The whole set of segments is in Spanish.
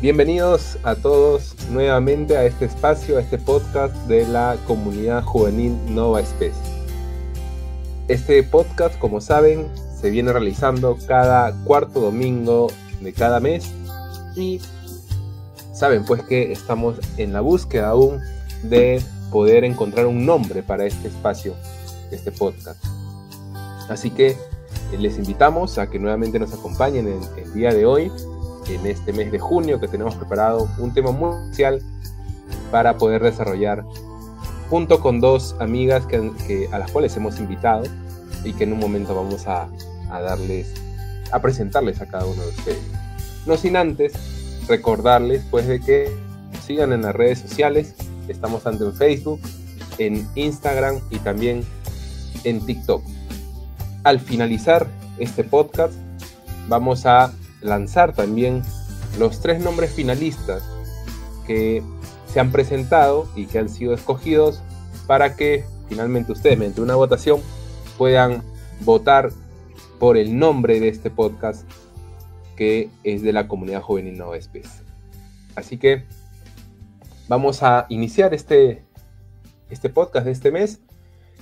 Bienvenidos a todos nuevamente a este espacio, a este podcast de la comunidad juvenil Nova Especie. Este podcast, como saben, se viene realizando cada cuarto domingo de cada mes y saben pues que estamos en la búsqueda aún de poder encontrar un nombre para este espacio, este podcast. Así que les invitamos a que nuevamente nos acompañen en el día de hoy en este mes de junio que tenemos preparado un tema muy especial para poder desarrollar junto con dos amigas que, a las cuales hemos invitado y que en un momento vamos a, a darles, a presentarles a cada uno de ustedes. No sin antes recordarles pues de que sigan en las redes sociales, estamos tanto en Facebook, en Instagram y también en TikTok. Al finalizar este podcast vamos a lanzar también los tres nombres finalistas que se han presentado y que han sido escogidos para que finalmente ustedes, mediante una votación, puedan votar por el nombre de este podcast que es de la comunidad juvenil Nueva Especie. Así que vamos a iniciar este, este podcast de este mes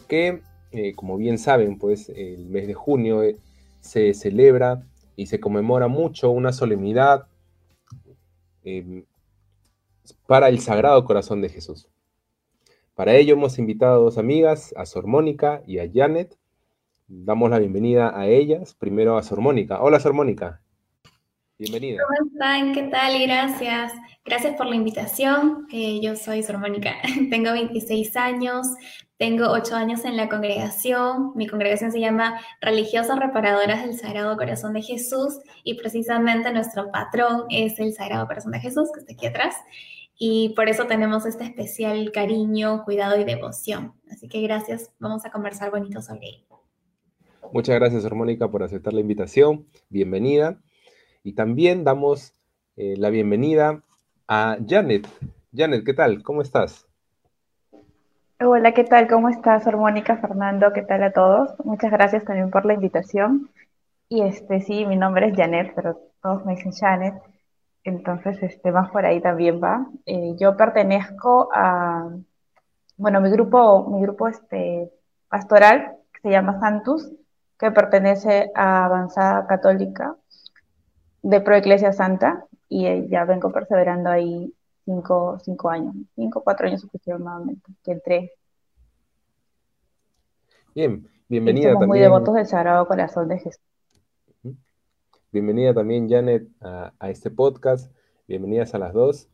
que, eh, como bien saben, pues el mes de junio eh, se celebra y se conmemora mucho una solemnidad em, para el Sagrado Corazón de Jesús. Para ello hemos invitado a dos amigas, a Sor Mónica y a Janet. Damos la bienvenida a ellas. Primero a Sor Mónica. Hola Sor Mónica. Bienvenida. ¿Cómo están? ¿Qué tal? Gracias. Gracias por la invitación. Eh, yo soy Sor Mónica. Tengo 26 años. Tengo ocho años en la congregación. Mi congregación se llama Religiosas Reparadoras del Sagrado Corazón de Jesús y precisamente nuestro patrón es el Sagrado Corazón de Jesús, que está aquí atrás. Y por eso tenemos este especial cariño, cuidado y devoción. Así que gracias. Vamos a conversar bonito sobre él. Muchas gracias, Mónica, por aceptar la invitación. Bienvenida. Y también damos eh, la bienvenida a Janet. Janet, ¿qué tal? ¿Cómo estás? Hola, ¿qué tal? ¿Cómo estás, Mónica, Fernando? ¿Qué tal a todos? Muchas gracias también por la invitación. Y este, sí, mi nombre es Janet, pero todos me dicen Janet. Entonces, este, más por ahí también va. Eh, yo pertenezco a, bueno, mi grupo, mi grupo este, pastoral, que se llama Santus, que pertenece a Avanzada Católica de Proeclesia Santa, y eh, ya vengo perseverando ahí cinco, cinco años, cinco, cuatro años aproximadamente, que entré. Bien, bienvenida somos muy devotos del Sagrado Corazón de Jesús. Bienvenida también, Janet, a, este podcast. Bienvenidas a las dos.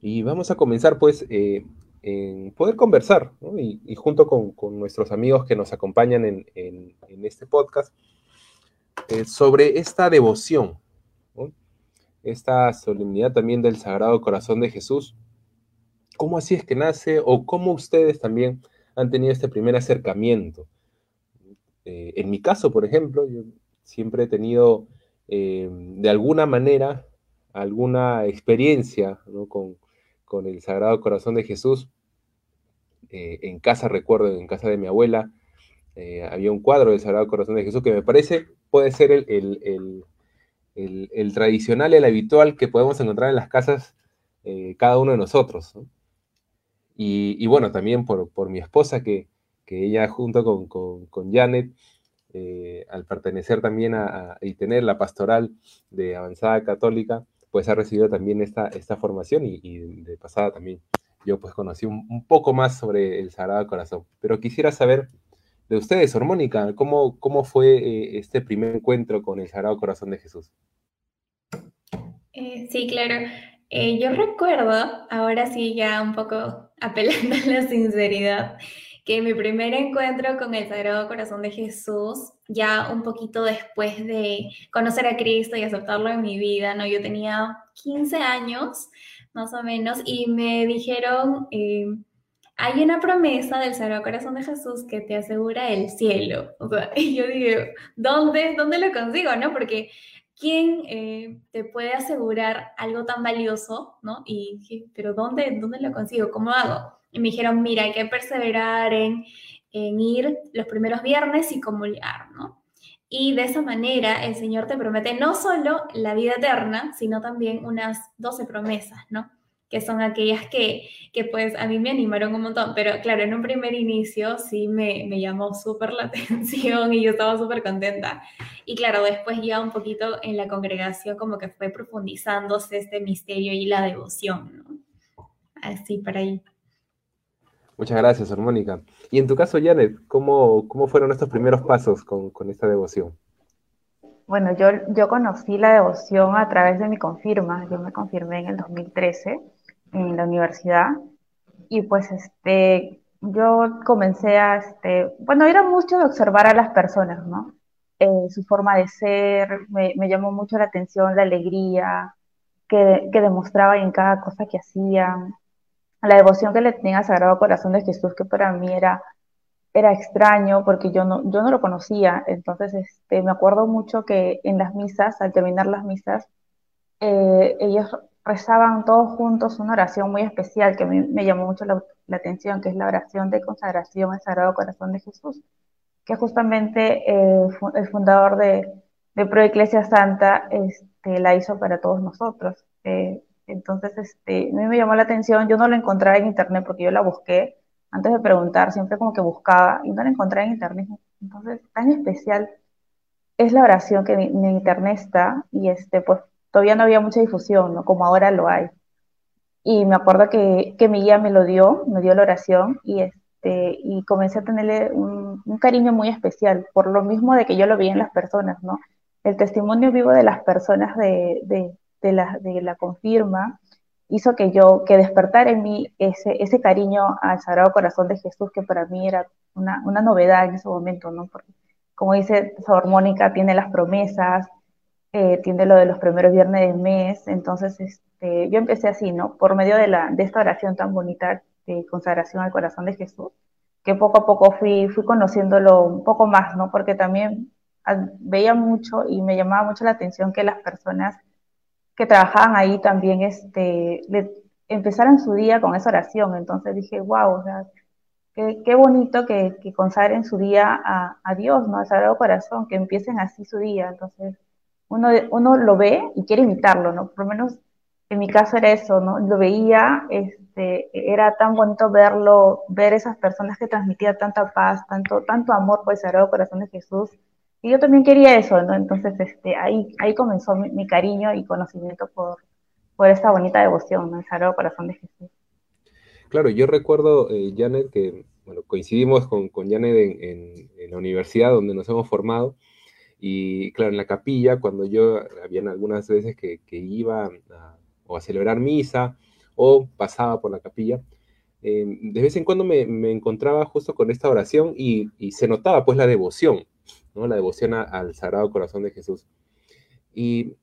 Y vamos a comenzar, pues, eh, en poder conversar, y, junto con, nuestros amigos que nos acompañan en, este podcast, eh, sobre esta devoción, esta solemnidad también del Sagrado Corazón de Jesús. ¿Cómo así es que nace o cómo ustedes también han tenido este primer acercamiento? Eh, en mi caso, por ejemplo, yo siempre he tenido eh, de alguna manera alguna experiencia con, el Sagrado Corazón de Jesús. Eh, en casa, recuerdo, en casa de mi abuela, había un cuadro del Sagrado Corazón de Jesús que me parece puede ser el el, tradicional, el habitual que podemos encontrar en las casas eh, cada uno de nosotros. Y, bueno, también por, mi esposa, que, ella junto con, Janet, eh, al pertenecer también a, y tener la pastoral de avanzada católica, pues ha recibido también esta, esta formación y, de pasada también yo pues conocí un, poco más sobre el Sagrado Corazón. Pero quisiera saber de ustedes, Hormónica, ¿cómo, cómo fue eh, este primer encuentro con el Sagrado Corazón de Jesús? Eh, sí, claro. Eh, yo recuerdo, ahora sí ya un poco apelando a la sinceridad, que mi primer encuentro con el Sagrado Corazón de Jesús, ya un poquito después de conocer a Cristo y aceptarlo en mi vida, ¿no? Yo tenía 15 años, más o menos, y me dijeron, hay una promesa del Sagrado Corazón de Jesús que te asegura el cielo. y yo digo, ¿dónde, ¿dónde lo consigo? ¿No? Porque ¿quién eh, te puede asegurar algo tan valioso? ¿No? Y dije, ¿pero dónde, dónde lo consigo? ¿Cómo hago? Y me dijeron, mira, hay que perseverar en, en ir los primeros viernes y comulgar, ¿no? Y de esa manera el Señor te promete no solo la vida eterna, sino también unas 12 promesas, ¿no? Que son aquellas que, que pues a mí me animaron un montón, pero claro, en un primer inicio sí me, me llamó súper la atención y yo estaba súper contenta. Y claro, después ya un poquito en la congregación como que fue profundizándose este misterio y la devoción, ¿no? Así para ahí. Muchas gracias, Armónica. Y en tu caso, Janet, ¿cómo, cómo fueron estos primeros pasos con, con esta devoción? Bueno, yo, yo conocí la devoción a través de mi confirma. Yo me confirmé en el 2013 en la universidad. Y pues este, yo comencé a, este, bueno, era mucho de observar a las personas, ¿no? Eh, su forma de ser, me, me, llamó mucho la atención la alegría que, que demostraba en cada cosa que hacían, la devoción que le tenía al Sagrado Corazón de Jesús, que para mí era, era extraño porque yo no, yo no lo conocía, entonces este, me acuerdo mucho que en las misas, al terminar las misas, eh, ellos rezaban todos juntos una oración muy especial que me, me llamó mucho la, la, atención, que es la oración de consagración al Sagrado Corazón de Jesús, que justamente eh, el fundador de, de Pro Iglesia Santa este, la hizo para todos nosotros. Eh, entonces, este, a mí me llamó la atención, yo no la encontraba en internet porque yo la busqué antes de preguntar, siempre como que buscaba y no la encontré en internet. Entonces, tan especial es la oración que en internet está y este, pues todavía no había mucha difusión, ¿no? Como ahora lo hay. Y me acuerdo que, que mi guía me lo dio, me dio la oración y, este, y comencé a tenerle un, cariño muy especial, por lo mismo de que yo lo vi en las personas, ¿no? El testimonio vivo de las personas de, de, de, la, la confirma hizo que yo, que despertar en mí ese, ese cariño al Sagrado Corazón de Jesús, que para mí era una, una novedad en ese momento, ¿no? Porque, como dice Sabor Mónica, tiene las promesas, eh, tiene lo de los primeros viernes del mes, entonces este, yo empecé así, ¿no? Por medio de, la, de esta oración tan bonita de consagración al corazón de Jesús, que poco a poco fui, fui conociéndolo un poco más, ¿no? Porque también veía mucho y me llamaba mucho la atención que las personas que trabajaban ahí también este, le, empezaran su día con esa oración, entonces dije, wow, o sea, qué, qué bonito que, que, consagren su día a, a Dios, ¿no? Al Sagrado Corazón, que empiecen así su día, entonces uno, uno lo ve y quiere imitarlo, ¿no? Por lo menos en mi caso era eso, ¿no? Lo veía, este, era tan bonito verlo, ver esas personas que transmitían tanta paz, tanto, tanto amor por el Sagrado Corazón de Jesús. Y yo también quería eso, ¿no? Entonces, este, ahí, ahí comenzó mi, mi cariño y conocimiento por, por esta bonita devoción, ¿no? El Sagrado Corazón de Jesús. Claro, yo recuerdo, eh, Janet, que bueno, coincidimos con, con Janet en, en, en la universidad donde nos hemos formado. Y claro, en la capilla, cuando yo, habían algunas veces que, que iba a, o a celebrar misa o pasaba por la capilla, eh, de vez en cuando me, me, encontraba justo con esta oración y, y, se notaba pues la devoción, ¿no? La devoción a, al Sagrado Corazón de Jesús. Y,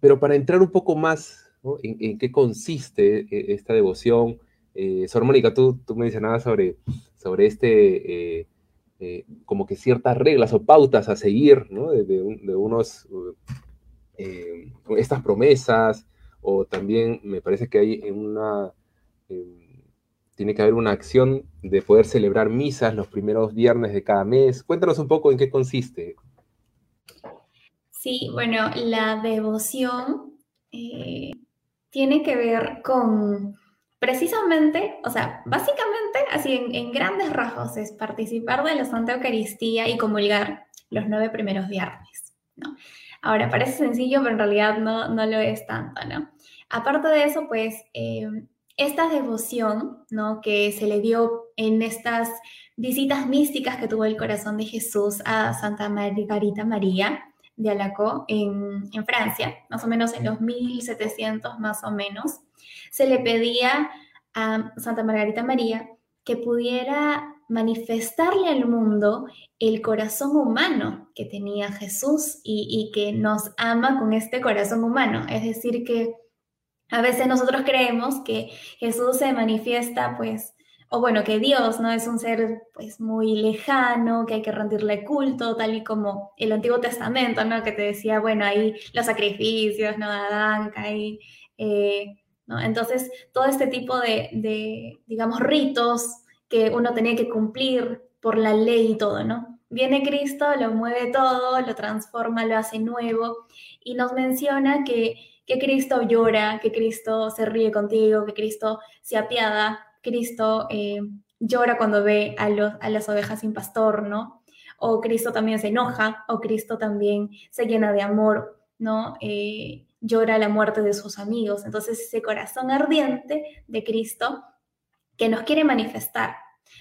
pero para entrar un poco más ¿no? en, en, qué consiste eh, esta devoción, eh, Sor Mónica, tú, tú me mencionabas sobre, sobre este... Eh, eh, como que ciertas reglas o pautas a seguir, ¿no? De, de, de unos, eh, estas promesas, o también me parece que hay una, eh, tiene que haber una acción de poder celebrar misas los primeros viernes de cada mes. Cuéntanos un poco en qué consiste. Sí, bueno, la devoción eh, tiene que ver con Precisamente, o sea, básicamente, así en, grandes rasgos, es participar de la Santa Eucaristía y comulgar los nueve primeros viernes, ¿no? Ahora, parece sencillo, pero en realidad no, no lo es tanto, ¿no? Aparte de eso, pues, eh, esta devoción, ¿no? Que se le dio en estas visitas místicas que tuvo el corazón de Jesús a Santa Margarita María de Alaco en, en Francia, más o menos en los 1700 más o menos, se le pedía a Santa Margarita María que pudiera manifestarle al mundo el corazón humano que tenía Jesús y, y, que nos ama con este corazón humano. Es decir, que a veces nosotros creemos que Jesús se manifiesta pues o bueno, que Dios no es un ser pues muy lejano, que hay que rendirle culto, tal y como el Antiguo Testamento, ¿no? Que te decía, bueno, ahí los sacrificios, ¿no? Adán, Caín, eh, ¿no? Entonces, todo este tipo de, de, digamos, ritos que uno tenía que cumplir por la ley y todo, ¿no? viene Cristo, lo mueve todo, lo transforma, lo hace nuevo y nos menciona que, que Cristo llora, que Cristo se ríe contigo, que Cristo se apiada, Cristo eh, llora cuando ve a, los, a las ovejas sin pastor, ¿no? O Cristo también se enoja, o Cristo también se llena de amor, ¿no? Eh, llora la muerte de sus amigos. Entonces ese corazón ardiente de Cristo que nos quiere manifestar.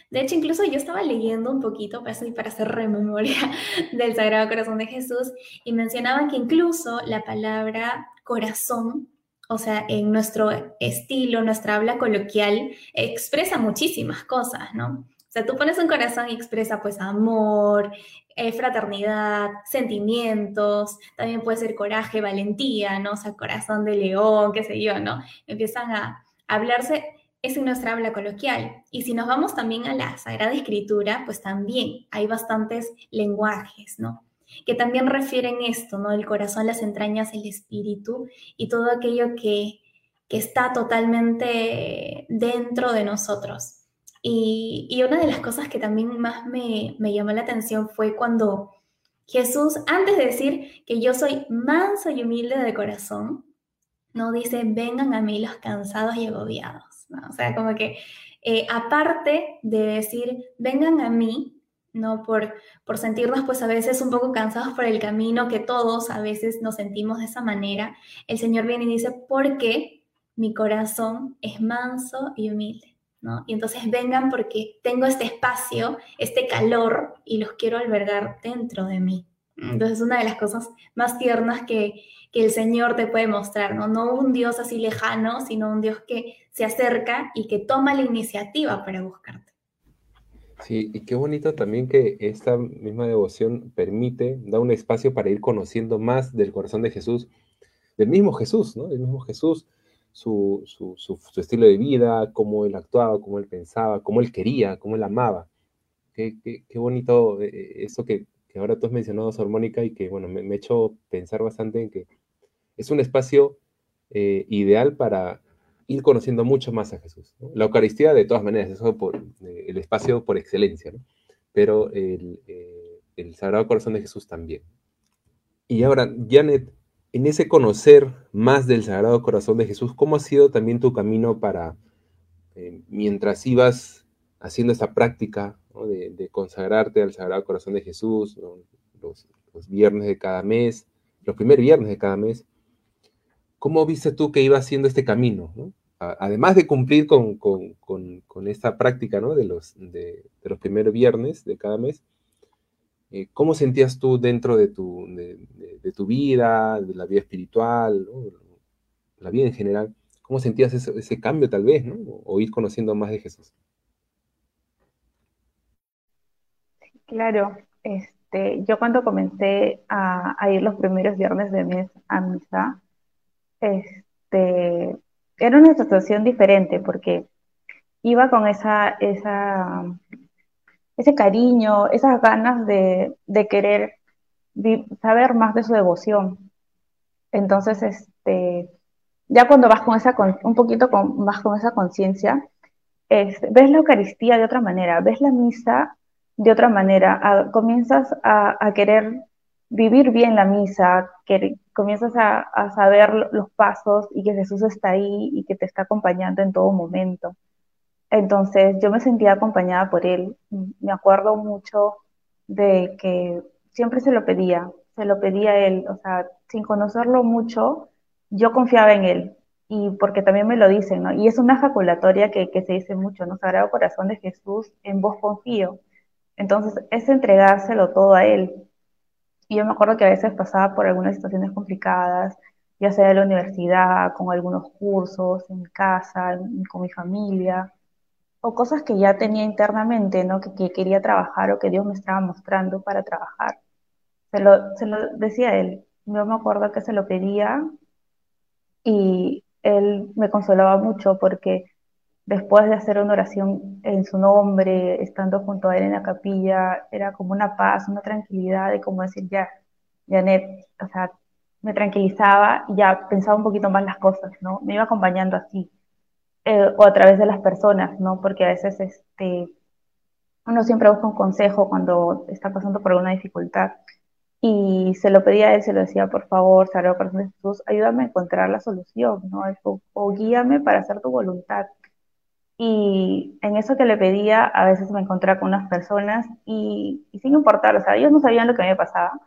De hecho, incluso yo estaba leyendo un poquito para, para hacer rememoria del Sagrado Corazón de Jesús y mencionaban que incluso la palabra corazón, o sea, en nuestro estilo, nuestra habla coloquial, expresa muchísimas cosas, ¿no? O sea, tú pones un corazón y expresa pues amor, eh, fraternidad, sentimientos, también puede ser coraje, valentía, ¿no? O sea, corazón de león, qué sé yo, ¿no? Empiezan a hablarse es en nuestra habla coloquial. Y si nos vamos también a la Sagrada Escritura, pues también hay bastantes lenguajes, ¿no? Que también refieren esto, ¿no? El corazón, las entrañas, el espíritu y todo aquello que, que está totalmente dentro de nosotros. Y, y, una de las cosas que también más me, me llamó la atención fue cuando Jesús, antes de decir que yo soy manso y humilde de corazón, no dice, vengan a mí los cansados y agobiados o sea, como que eh, aparte de decir, vengan a mí, ¿no? Por, por sentirnos pues a veces un poco cansados por el camino, que todos a veces nos sentimos de esa manera, el Señor viene y dice, porque mi corazón es manso y humilde, ¿no? Y entonces vengan porque tengo este espacio, este calor y los quiero albergar dentro de mí. Entonces, una de las cosas más tiernas que, que el Señor te puede mostrar, ¿no? No un Dios así lejano, sino un Dios que se acerca y que toma la iniciativa para buscarte. Sí, y qué bonito también que esta misma devoción permite, da un espacio para ir conociendo más del corazón de Jesús, del mismo Jesús, ¿no? Del mismo Jesús, su, su, su, estilo de vida, cómo él actuaba, cómo él pensaba, cómo él quería, cómo él amaba. Qué, qué, bonito eh, eso que, ahora tú has mencionado, Sor y que, bueno, me, me ha hecho pensar bastante en que es un espacio eh, ideal para ir conociendo mucho más a Jesús. La Eucaristía, de todas maneras, es eh, el espacio por excelencia, ¿no? pero el, eh, el, Sagrado Corazón de Jesús también. Y ahora, Janet, en ese conocer más del Sagrado Corazón de Jesús, ¿cómo ha sido también tu camino para, mientras ibas haciendo esta práctica de, consagrarte al Sagrado Corazón de Jesús, los viernes de cada mes, los primeros viernes de cada mes, ¿Cómo viste tú que iba haciendo este camino? Además de cumplir con, esta práctica ¿no? de, los, de, los primeros viernes de cada mes, eh, ¿cómo sentías tú dentro de tu, de, tu vida, de la vida espiritual, la vida en general? ¿Cómo sentías ese, cambio tal vez, ¿no? o ir conociendo más de Jesús? Claro, este, yo cuando comencé a, a ir los primeros viernes de mes a misa, este, era una situación diferente porque iba con esa, ese cariño, esas ganas de, querer saber más de su devoción. Entonces, este, ya cuando vas con esa, un poquito con, con esa conciencia, ves la Eucaristía de otra manera, ves la misa de otra manera, comienzas a, querer vivir bien la misa, que comienzas a, saber los pasos y que Jesús está ahí y que te está acompañando en todo momento. Entonces yo me sentía acompañada por Él. Me acuerdo mucho de que siempre se lo pedía, se lo pedía a Él, o sea, sin conocerlo mucho, yo confiaba en Él. Y porque también me lo dicen, ¿no? Y es una ejaculatoria que, que se dice mucho, ¿no? Sagrado Corazón de Jesús, en vos confío. Entonces es entregárselo todo a Él. Y yo me acuerdo que a veces pasaba por algunas situaciones complicadas, ya sea en la universidad, con algunos cursos, en mi casa, con mi familia, o cosas que ya tenía internamente, ¿no? Que, quería trabajar o que Dios me estaba mostrando para trabajar. Se lo, se lo decía él. Yo me acuerdo que se lo pedía y él me consolaba mucho porque después de hacer una oración en su nombre, estando junto a él en la capilla, era como una paz, una tranquilidad de como decir, ya, Janet, o sea, me tranquilizaba y ya pensaba un poquito más las cosas, ¿no? Me iba acompañando así, eh, o a través de las personas, ¿no? Porque a veces, este, uno siempre busca un consejo cuando está pasando por alguna dificultad. Y se lo pedía a él, se lo decía, por favor, Sagrado Corazón de Jesús, ayúdame a encontrar la solución, ¿no? O, guíame para hacer tu voluntad. Y en eso que le pedía, a veces me encontraba con unas personas y, y sin importar, o sea, ellos no sabían lo que me pasaba,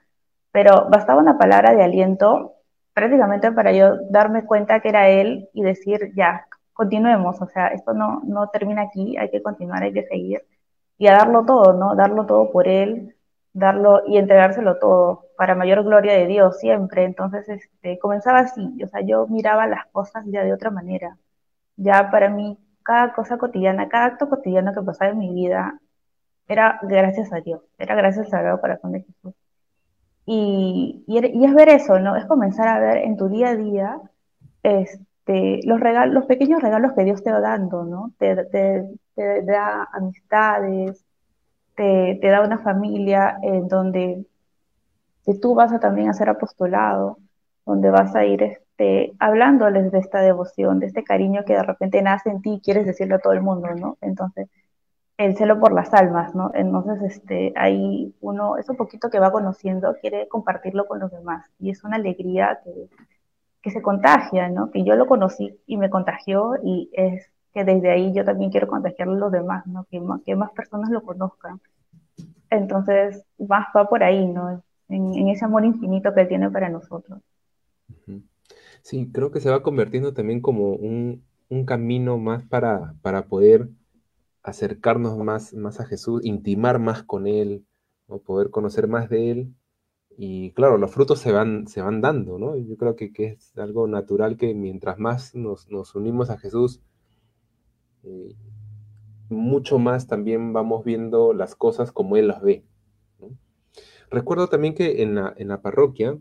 pero bastaba una palabra de aliento prácticamente para yo darme cuenta que era él y decir, ya, continuemos, o sea, esto no, no termina aquí, hay que continuar, hay que seguir y a darlo todo, ¿no? Darlo todo por él, darlo y entregárselo todo para mayor gloria de Dios siempre. Entonces, este, comenzaba así, o sea, yo miraba las cosas ya de otra manera. Ya para mí, cada cosa cotidiana, cada acto cotidiano que pasaba en mi vida era gracias a Dios, era gracias al Sagrado Corazón de Jesús. Y, y, es ver eso, ¿no? Es comenzar a ver en tu día a día este, los, regalos, los pequeños regalos que Dios te va dando, ¿no? Te, te da amistades, te, da una familia en donde tú vas a también hacer apostolado, donde vas a ir este, hablándoles de esta devoción, de este cariño que de repente nace en ti y quieres decirlo a todo el mundo, ¿no? Entonces, el celo por las almas, ¿no? Entonces, este, ahí uno, eso poquito que va conociendo, quiere compartirlo con los demás. Y es una alegría que, que se contagia, ¿no? Que yo lo conocí y me contagió y es que desde ahí yo también quiero contagiarle a los demás, ¿no? Que más, que más personas lo conozcan. Entonces, más va por ahí, ¿no? En, ese amor infinito que él tiene para nosotros. Sí, creo que se va convirtiendo también como un, camino más para, para poder acercarnos más, más a Jesús, intimar más con Él, o poder conocer más de Él. Y claro, los frutos se van, se van dando, ¿no? Yo creo que, es algo natural que mientras más nos, nos unimos a Jesús, eh, mucho más también vamos viendo las cosas como Él las ve. Recuerdo también que en la, parroquia,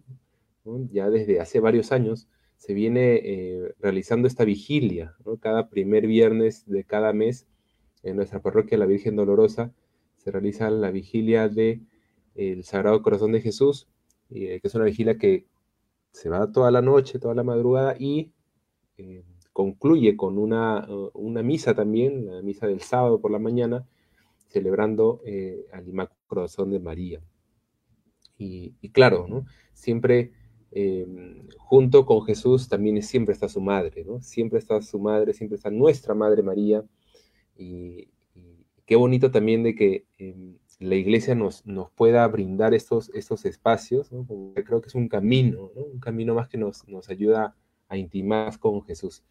ya desde hace varios años, se viene eh, realizando esta vigilia, cada primer viernes de cada mes en nuestra parroquia, la Virgen Dolorosa, se realiza la vigilia de el Sagrado Corazón de Jesús, eh, que es una vigilia que se va toda la noche, toda la madrugada y concluye con una, uh, una, misa también, la misa del sábado por la mañana, celebrando eh, al Inmaculado Corazón de María. Y, claro, ¿no? siempre em, junto con Jesús también siempre está su madre, ¿no? Siempre está su madre, siempre está nuestra Madre María. Y, qué bonito también de que em, la iglesia nos, nos pueda brindar estos, estos espacios, ¿no? creo que es un camino, ¿no? un camino más que nos, nos ayuda a intimar con Jesús.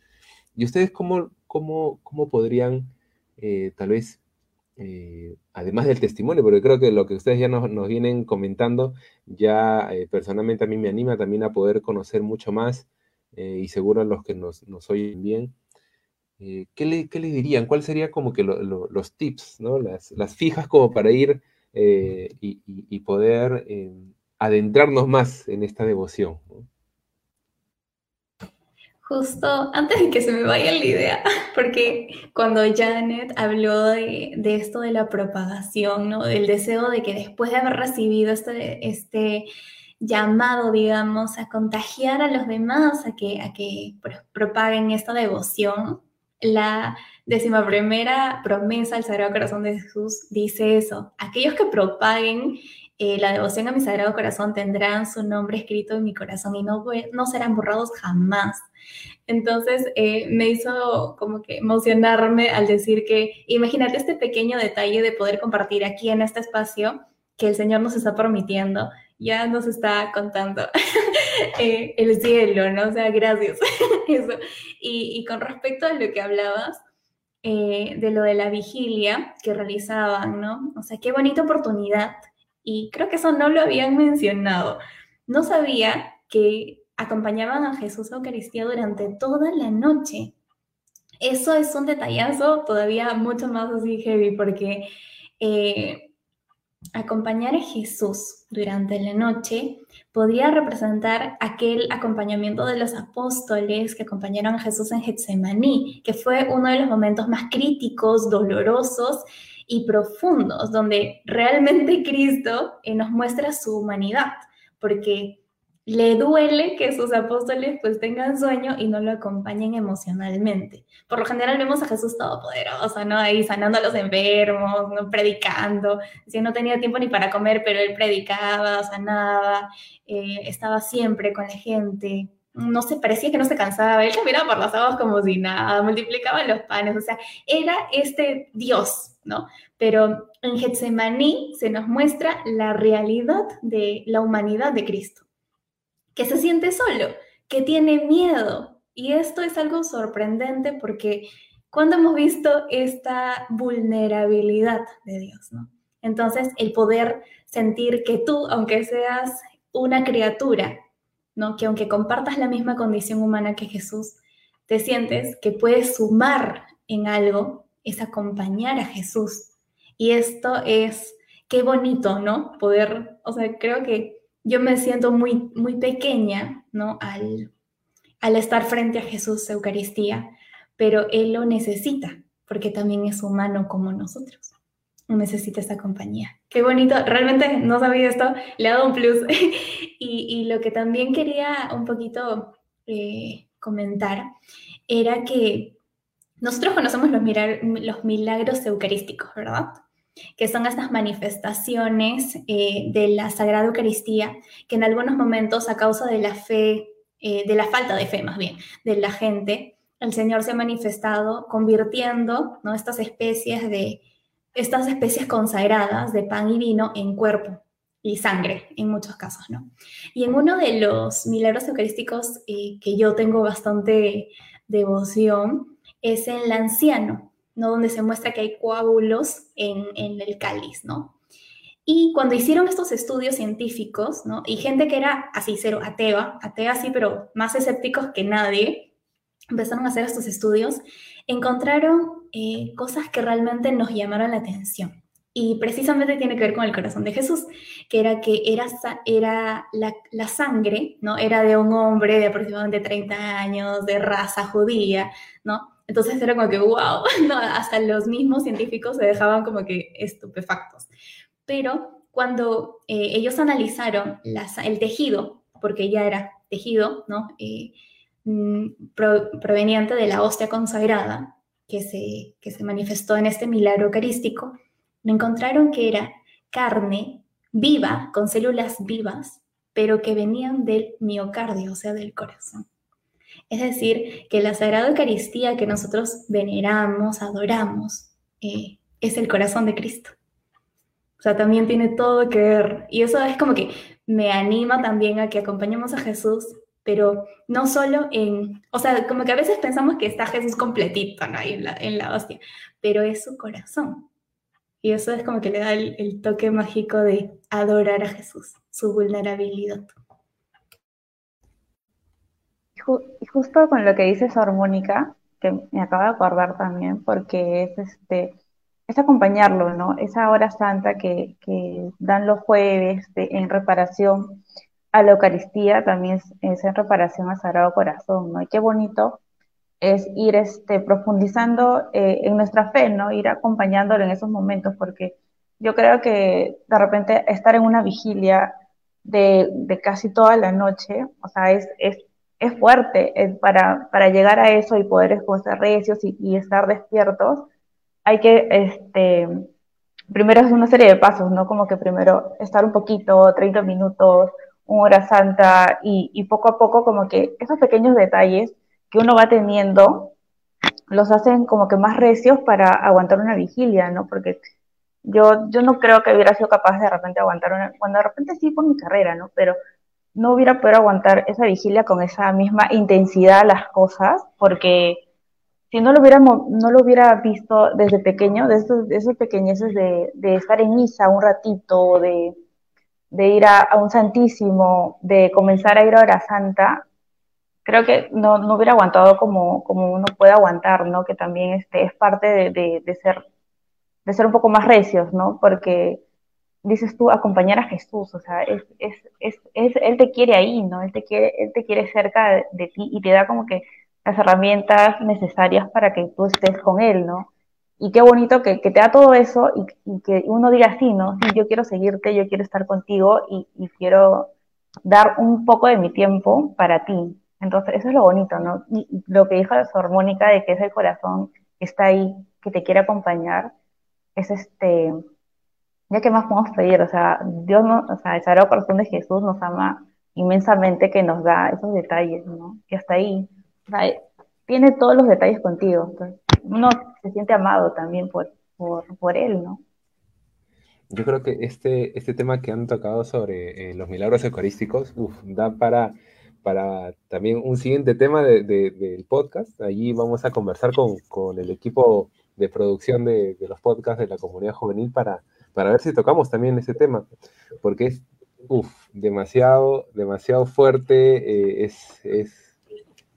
¿Y ustedes cómo, cómo, cómo podrían, eh, tal vez, eh, además del testimonio, porque creo que lo que ustedes ya nos, vienen comentando, ya eh, personalmente a mí me anima también a poder conocer mucho más y seguro a los que nos, oyen bien. ¿qué, le, ¿qué, les dirían? ¿Cuáles serían como que los tips, ¿no? las, fijas como para ir y, poder adentrarnos más en esta devoción? Justo antes de que se me vaya la idea, porque cuando Janet habló de, esto de la propagación, ¿no? Del deseo de que después de haber recibido este, este llamado, digamos, a contagiar a los demás, a que, a que propaguen esta devoción, la primera promesa del Sagrado Corazón de Jesús dice eso, aquellos que propaguen eh, la devoción a mi Sagrado Corazón tendrán su nombre escrito en mi corazón y no, no serán borrados jamás. Entonces eh, me hizo como que emocionarme al decir que imagínate este pequeño detalle de poder compartir aquí en este espacio que el Señor nos está permitiendo, ya nos está contando eh, el cielo, ¿no? O sea, gracias. Eso. Y, y, con respecto a lo que hablabas, de lo de la vigilia que realizaban, ¿no? O sea, qué bonita oportunidad y creo que eso no lo habían mencionado. No sabía que acompañaban a Jesús a Eucaristía durante toda la noche. Eso es un detallazo todavía mucho más así heavy porque eh, acompañar a Jesús durante la noche podría representar aquel acompañamiento de los apóstoles que acompañaron a Jesús en Getsemaní, que fue uno de los momentos más críticos, dolorosos y profundos, donde realmente Cristo eh, nos muestra su humanidad, porque le duele que sus apóstoles pues tengan sueño y no lo acompañen emocionalmente. Por lo general vemos a Jesús todopoderoso, ¿no? Ahí sanando a los enfermos, predicando. Si no tenía tiempo ni para comer, pero él predicaba, sanaba, eh, estaba siempre con la gente. No se parecía que no se cansaba, él caminaba por las aguas como si nada, multiplicaba los panes, o sea, era este Dios, ¿no? Pero en Getsemaní se nos muestra la realidad de la humanidad de Cristo que se siente solo, que tiene miedo. Y esto es algo sorprendente porque cuando hemos visto esta vulnerabilidad de Dios, ¿no? Entonces, el poder sentir que tú, aunque seas una criatura, ¿no? Que aunque compartas la misma condición humana que Jesús, te sientes que puedes sumar en algo, es acompañar a Jesús. Y esto es, qué bonito, ¿no? Poder, o sea, creo que yo me siento muy, muy pequeña, ¿no? Al, al estar frente a Jesús Eucaristía, pero Él lo necesita, porque también es humano como nosotros. Necesita esta compañía. Qué bonito, realmente no sabía esto, le ha dado un plus. y, y, lo que también quería un poquito eh, comentar era que nosotros conocemos los, los milagros eucarísticos, ¿verdad? que son estas manifestaciones eh, de la Sagrada Eucaristía, que en algunos momentos a causa de la fe, eh, de la falta de fe más bien, de la gente, el Señor se ha manifestado convirtiendo ¿no? estas especies de estas especies consagradas de pan y vino en cuerpo y sangre en muchos casos, ¿no? Y en uno de los milagros eucarísticos eh, que yo tengo bastante devoción es el anciano, ¿no? Donde se muestra que hay coágulos en, el cáliz, ¿no? Y cuando hicieron estos estudios científicos, ¿no? Y gente que era así, cero, atea, atea sí, pero más escépticos que nadie, empezaron a hacer estos estudios, encontraron eh, cosas que realmente nos llamaron la atención. Y precisamente tiene que ver con el corazón de Jesús, que era que era, era la, la, sangre, ¿no? Era de un hombre de aproximadamente 30 años, de raza judía, ¿no? Entonces era como que, wow, no, hasta los mismos científicos se dejaban como que estupefactos. Pero cuando eh, ellos analizaron el tejido, porque ya era tejido, ¿no? Eh, mm, proveniente de la hostia consagrada que se, que se manifestó en este milagro eucarístico, encontraron que era carne viva, con células vivas, pero que venían del miocardio, o sea, del corazón. Es decir, que la Sagrada Eucaristía que nosotros veneramos, adoramos, eh, es el corazón de Cristo. O sea, también tiene todo que ver. Y eso es como que me anima también a que acompañemos a Jesús, pero no solo en, o sea, como que a veces pensamos que está Jesús completito ¿no? en, la, en la hostia, pero es su corazón. Y eso es como que le da el toque mágico de adorar a Jesús, su vulnerabilidad y justo con lo que dice Sor Mónica, que me acaba de acordar también, porque es este es acompañarlo, ¿no? Esa hora santa que dan los jueves en reparación a la Eucaristía, también es, en reparación al Sagrado Corazón, ¿no? Y qué bonito es ir este, profundizando eh, en nuestra fe, ¿no? Ir acompañándolo en esos momentos, porque yo creo que de repente estar en una vigilia de, de casi toda la noche, o sea, es, es es fuerte para, para, llegar a eso y poder estar recios y, estar despiertos. Hay que, este, primero es una serie de pasos, ¿no? Como que primero estar un poquito, 30 minutos, hora santa y, poco a poco como que esos pequeños detalles que uno va teniendo los hacen como que más recios para aguantar una vigilia, ¿no? Porque yo, yo no creo que hubiera sido capaz de repente aguantar una, cuando de repente sí por mi carrera, ¿no? Pero no hubiera podido aguantar esa vigilia con esa misma intensidad las cosas, porque si no lo hubiera, no lo hubiera visto desde pequeño, de esos, de esos pequeñeces de, de, estar en misa un ratito, de, de ir a, a, un santísimo, de comenzar a ir a hora santa, creo que no, no hubiera aguantado como, como uno puede aguantar, ¿no? Que también este, es parte de, de, de ser, de ser un poco más recios, ¿no? Porque dices tú, acompañar a Jesús, o sea, es, es, es, Él te quiere ahí, ¿no? Él te quiere, él te quiere cerca de, ti y te da como que las herramientas necesarias para que tú estés con Él, ¿no? Y qué bonito que, te da todo eso y, que uno diga así, ¿no? Sí, yo quiero seguirte, yo quiero estar contigo y, y, quiero, dar un poco de mi tiempo para ti. Entonces, eso es lo bonito, ¿no? Y lo que dijo la Mónica de que es el corazón que está ahí, que te quiere acompañar, es este, ya que más podemos pedir, o sea, Dios, no, o sea, el Sagrado Corazón de Jesús nos ama inmensamente que nos da esos detalles, ¿no? Que hasta ahí, tiene todos los detalles contigo, entonces uno se siente amado también por, por, Él, ¿no? Yo creo que este, este tema que han tocado sobre eh, los milagros eucarísticos, uf, da para, para también un siguiente tema del podcast. Allí vamos a conversar con, con el equipo de producción de, los podcasts de la comunidad juvenil para, para ver si tocamos también ese tema, porque es uf, demasiado, demasiado fuerte, eh, es, es,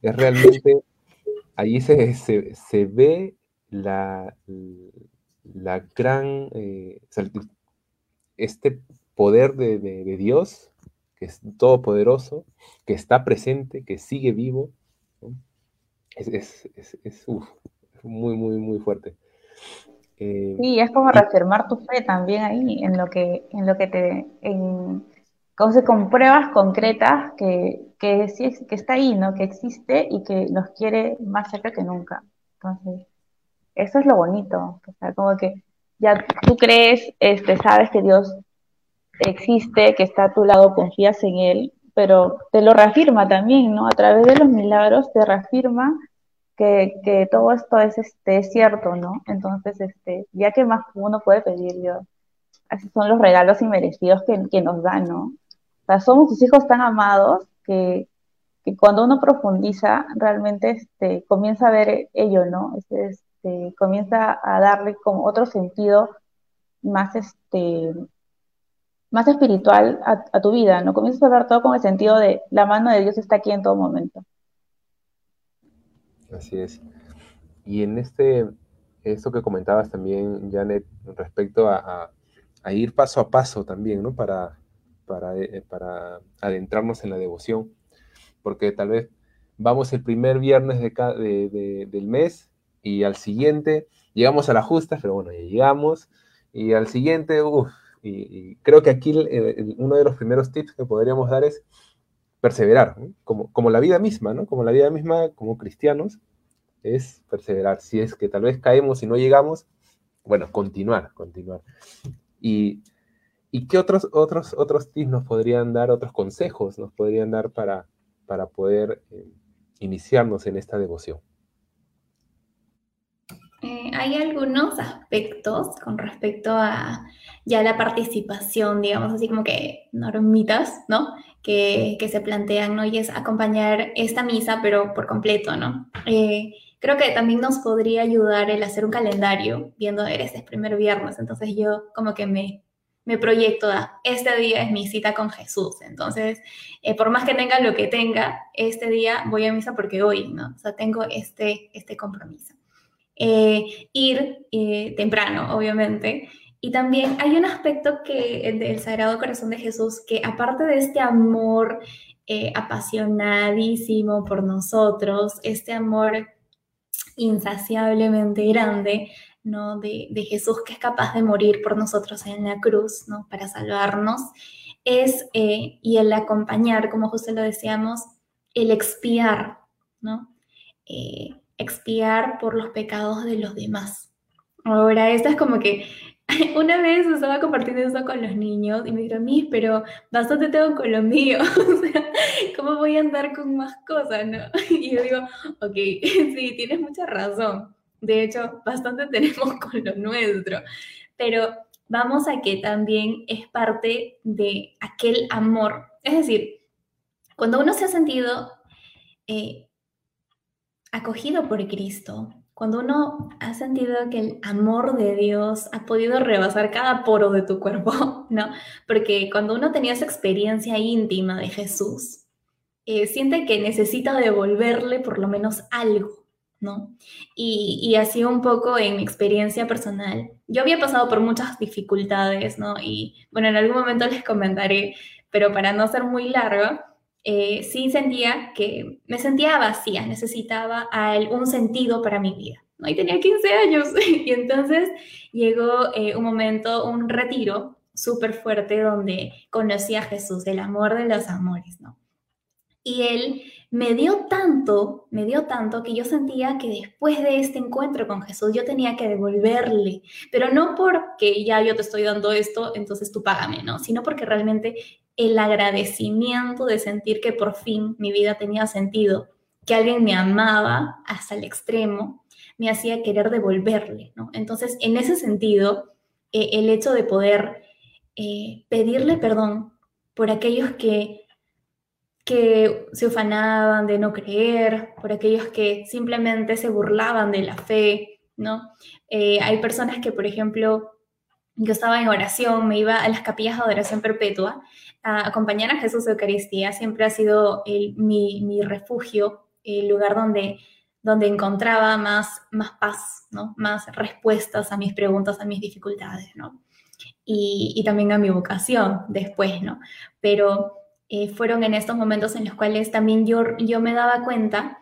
es, realmente, allí se, se, se ve la, la gran, eh, este poder de, de, Dios, que es todopoderoso, que está presente, que sigue vivo, es, es, es, es muy, muy, muy fuerte. Eh, sí, es como reafirmar tu fe también ahí, en lo que, en lo que te, en, con pruebas concretas que, que, que está ahí, ¿no? Que existe y que nos quiere más cerca que nunca. Entonces, eso es lo bonito. O sea, como que ya tú crees, este, sabes que Dios existe, que está a tu lado, confías en Él, pero te lo reafirma también, ¿no? A través de los milagros te reafirma que, que todo esto es este, cierto, ¿no? Entonces, este, ya que más uno puede pedir Dios, así son los regalos inmerecidos que, que nos dan, ¿no? O sea, somos sus hijos tan amados que, que cuando uno profundiza, realmente este, comienza a ver ello, ¿no? Este, comienza a darle como otro sentido más, este, más espiritual a, tu vida, ¿no? Comienzas a ver todo con el sentido de la mano de Dios está aquí en todo momento. Así es. Y en este, esto que comentabas también, Janet, respecto a, ir paso a paso también, ¿no? Para, para, eh, para adentrarnos en la devoción, porque tal vez vamos el primer viernes de, del mes y al siguiente llegamos a la justa, pero bueno, ya llegamos, y al siguiente, uff, y, creo que aquí uno de los primeros tips que podríamos dar es perseverar, como, como la vida misma, ¿no? Como la vida misma, como cristianos, es perseverar. Si es que tal vez caemos y no llegamos, bueno, continuar, continuar. Y, y qué otros, otros, otros tips nos podrían dar, otros consejos nos podrían dar para, para poder eh, iniciarnos en esta devoción? Eh, hay algunos aspectos con respecto a ya la participación, digamos así como que normitas, ¿no? Que, que se plantean, ¿no? Y es acompañar esta misa, pero por completo, ¿no? Eh, creo que también nos podría ayudar el hacer un calendario, viendo, eres el primer viernes, entonces yo como que me, me proyecto a, este día es mi cita con Jesús, entonces, eh, por más que tenga lo que tenga, este día voy a misa porque hoy, ¿no? O sea, tengo este, este compromiso. Eh, ir eh, temprano, obviamente. Y también hay un aspecto que del Sagrado Corazón de Jesús que aparte de este amor eh, apasionadísimo por nosotros, este amor insaciablemente grande, ¿no? De, de, Jesús que es capaz de morir por nosotros en la cruz, ¿no? Para salvarnos, es, y el acompañar, como José lo decíamos, el expiar, ¿no? expiar por los pecados de los demás. Ahora, esta es como que una vez estaba compartiendo eso con los niños y me dijeron, Miss, pero bastante tengo con lo mío, ¿cómo voy a andar con más cosas, no? Y yo digo, ok, sí, tienes mucha razón. De hecho, bastante tenemos con lo nuestro, pero vamos a que también es parte de aquel amor. Es decir, cuando uno se ha sentido eh, acogido por Cristo, cuando uno ha sentido que el amor de Dios ha podido rebasar cada poro de tu cuerpo, ¿no? Porque cuando uno tenía esa experiencia íntima de Jesús, eh, siente que necesita devolverle por lo menos algo, ¿no? Y, y así un poco en mi experiencia personal. Yo había pasado por muchas dificultades, ¿no? Y bueno, en algún momento les comentaré, pero para no ser muy largo, eh, sí sentía que me sentía vacía, necesitaba un sentido para mi vida. ¿no? Y tenía 15 años y entonces llegó eh, un momento, un retiro súper fuerte donde conocí a Jesús, el amor de los amores, ¿no? Y él me dio tanto, me dio tanto que yo sentía que después de este encuentro con Jesús yo tenía que devolverle, pero no porque ya yo te estoy dando esto, entonces tú págame, ¿no? Sino porque realmente el agradecimiento de sentir que por fin mi vida tenía sentido, que alguien me amaba hasta el extremo, me hacía querer devolverle, ¿no? Entonces, en ese sentido, eh, el hecho de poder eh, pedirle perdón por aquellos que que se ufanaban de no creer, por aquellos que simplemente se burlaban de la fe, ¿no? Eh, hay personas que, por ejemplo, yo estaba en oración, me iba a las capillas de adoración perpetua a acompañar a Jesús de Eucaristía, siempre ha sido mi, mi, refugio, el lugar donde, donde encontraba más, más paz, ¿no? Más respuestas a mis preguntas, a mis dificultades, ¿no? Y, y también a mi vocación después, ¿no? Pero eh, fueron en estos momentos en los cuales también yo, yo me daba cuenta